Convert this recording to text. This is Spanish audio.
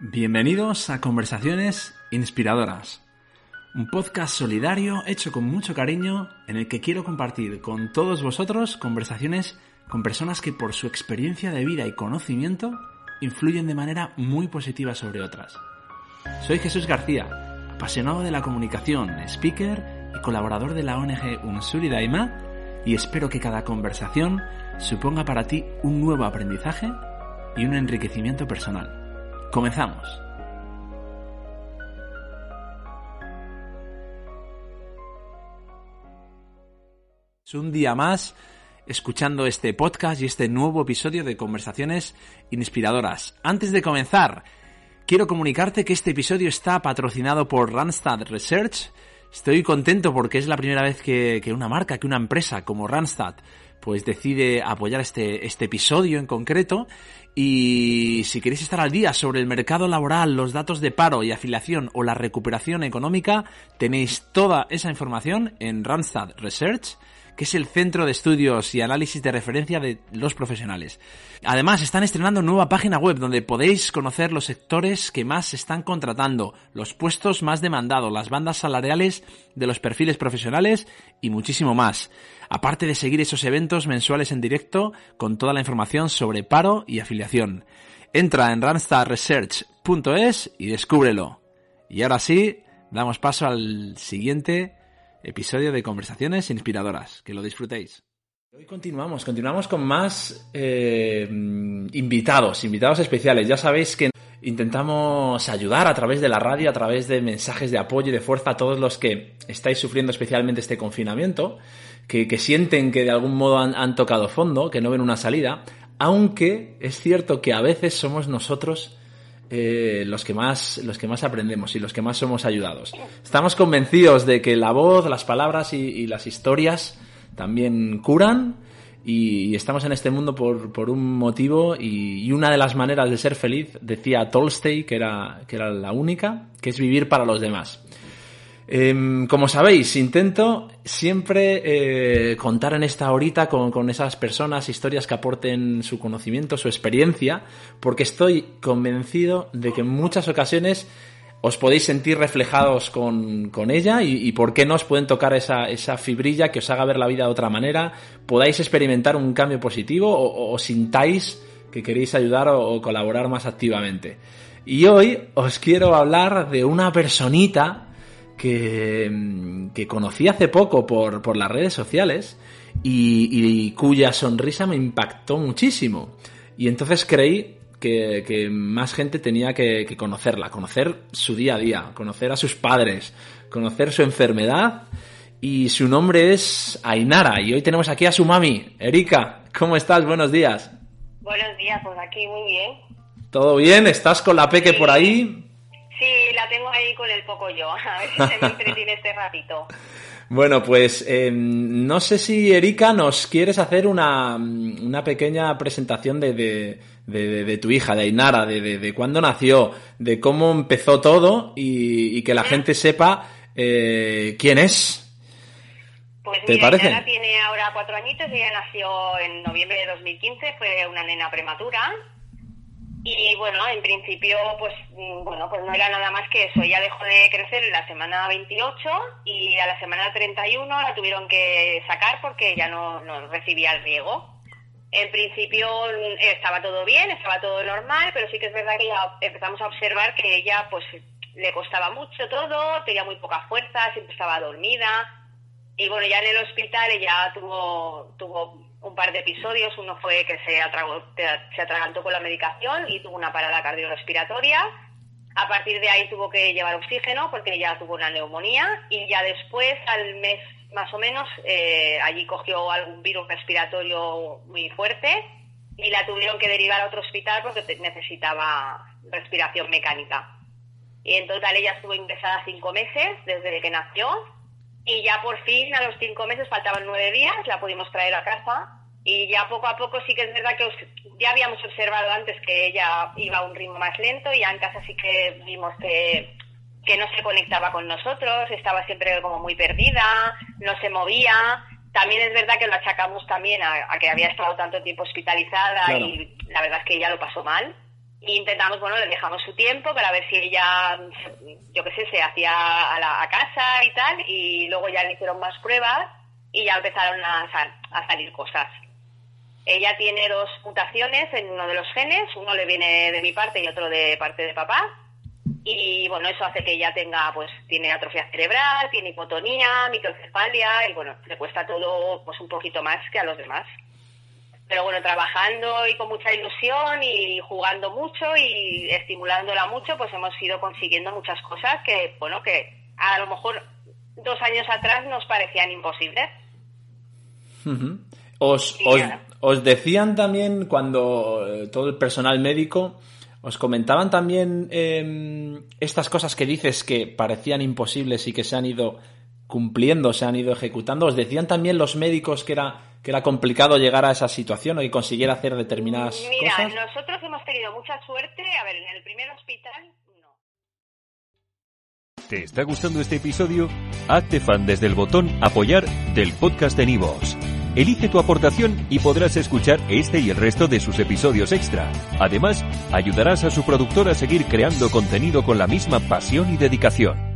Bienvenidos a Conversaciones Inspiradoras, un podcast solidario hecho con mucho cariño en el que quiero compartir con todos vosotros conversaciones con personas que por su experiencia de vida y conocimiento influyen de manera muy positiva sobre otras. Soy Jesús García, apasionado de la comunicación, speaker y colaborador de la ONG Unsuri Daima y espero que cada conversación suponga para ti un nuevo aprendizaje y un enriquecimiento personal. Comenzamos. Un día más escuchando este podcast y este nuevo episodio de Conversaciones Inspiradoras. Antes de comenzar, quiero comunicarte que este episodio está patrocinado por Randstad Research. Estoy contento porque es la primera vez que, una marca, que una empresa como Randstad pues decide apoyar este, este episodio en concreto. Y si queréis estar al día sobre el mercado laboral, los datos de paro y afiliación o la recuperación económica, tenéis toda esa información en Randstad Research que es el centro de estudios y análisis de referencia de los profesionales. Además, están estrenando nueva página web donde podéis conocer los sectores que más se están contratando, los puestos más demandados, las bandas salariales de los perfiles profesionales y muchísimo más. Aparte de seguir esos eventos mensuales en directo con toda la información sobre paro y afiliación. Entra en randstadresearch.es y descúbrelo. Y ahora sí, damos paso al siguiente episodio de Conversaciones Inspiradoras. Que lo disfrutéis. Hoy continuamos, continuamos con más eh, invitados, invitados especiales. Ya sabéis que intentamos ayudar a través de la radio, a través de mensajes de apoyo y de fuerza a todos los que estáis sufriendo especialmente este confinamiento, que, sienten que de algún modo han tocado fondo, que no ven una salida, aunque es cierto que a veces somos nosotros eh, los, que más, los que más aprendemos y los que más somos ayudados. Estamos convencidos de que la voz, las palabras y, las historias también curan y, estamos en este mundo por, un motivo y, una de las maneras de ser feliz, decía Tolstoy, que era, que era la única, que es vivir para los demás. Em, como sabéis, intento siempre eh, contar en esta horita con, esas personas historias que aporten su conocimiento, su experiencia, porque estoy convencido de que en muchas ocasiones os podéis sentir reflejados con, ella y, por qué no os pueden tocar esa, fibrilla que os haga ver la vida de otra manera, podáis experimentar un cambio positivo o, sintáis que queréis ayudar o colaborar más activamente. Y hoy os quiero hablar de una personita que, que conocí hace poco por, por las redes sociales y, cuya sonrisa me impactó muchísimo. Y entonces creí que, más gente tenía que, conocerla, conocer su día a día, conocer a sus padres, conocer su enfermedad. Y su nombre es Ainara. Y hoy tenemos aquí a su mami, Erika. ¿Cómo estás? Buenos días. Buenos días, pues aquí muy bien. ¿Todo bien? ¿Estás con la peque por ahí? Sí, la tengo ahí con el poco yo, a ver si se me entretiene este ratito. Bueno, pues em, no sé si Erika nos quieres hacer una, pequeña presentación de, de, tu hija, de Ainara, de, de, cuándo nació, de cómo empezó todo y, que la ah. gente sepa eh, quién es. Pues ¿Te parece? Ainara tiene ahora cuatro añitos, ella nació en noviembre de 2015, fue una nena prematura y bueno, en principio, pues mm, bueno, pues no era nada más que eso. Ella dejó de crecer en la semana 28 y a la semana 31 la tuvieron que sacar porque ya no, no recibía el riego. En principio mm, estaba todo bien, estaba todo normal, pero sí que es verdad que ya empezamos a observar que ella pues le costaba mucho todo, tenía muy poca fuerza, siempre estaba dormida. Y bueno, ya en el hospital ella tuvo, tuvo un par de episodios. Uno fue que se, se atragantó con la medicación y tuvo una parada cardiorrespiratoria. A partir de ahí tuvo que llevar oxígeno porque ya tuvo una neumonía y ya después, al mes más o menos, eh, allí cogió algún virus respiratorio muy fuerte y la tuvieron que derivar a otro hospital porque necesitaba respiración mecánica. Y en total ella estuvo ingresada cinco meses desde que nació y ya por fin, a los cinco meses, faltaban nueve días, la pudimos traer a casa. Y ya poco a poco sí que es verdad que ya habíamos observado antes que ella iba a un ritmo más lento y ya en casa sí que vimos que, que no se conectaba con nosotros, estaba siempre como muy perdida, no se movía. También es verdad que lo achacamos también a, que había estado tanto tiempo hospitalizada y la verdad es que ella lo pasó mal intentamos, bueno, le dejamos su tiempo para ver si ella, yo qué sé, se hacía a, la, casa y tal, y luego ya le hicieron más pruebas y ya empezaron a, a salir cosas. Ella tiene dos mutaciones en uno de los genes, uno le viene de mi parte y otro de parte de papá. Y bueno, eso hace que ella tenga, pues, tiene atrofia cerebral, tiene hipotonía, microcefalia, y bueno, le cuesta todo, pues, un poquito más que a los demás. Pero bueno, trabajando y con mucha ilusión y jugando mucho y estimulándola mucho, pues hemos ido consiguiendo muchas cosas que, bueno, que a lo mejor dos años atrás nos parecían imposibles. Os, os, os, decían también cuando eh, todo el personal médico, os comentaban también em, estas cosas que dices que parecían imposibles y que se han ido cumpliendo, se han ido ejecutando. ¿Os decían también los médicos que era, que era complicado llegar a esa situación o que consiguiera hacer determinadas cosas? Mira, nosotros hemos tenido mucha suerte. A ver, en el primer hospital no. ¿Te está gustando este episodio? Hazte fan desde el botón apoyar del podcast de Nivos. Elige tu aportación y podrás escuchar este y el resto de sus episodios extra. Además, ayudarás a su productor a seguir creando contenido con la misma pasión y dedicación.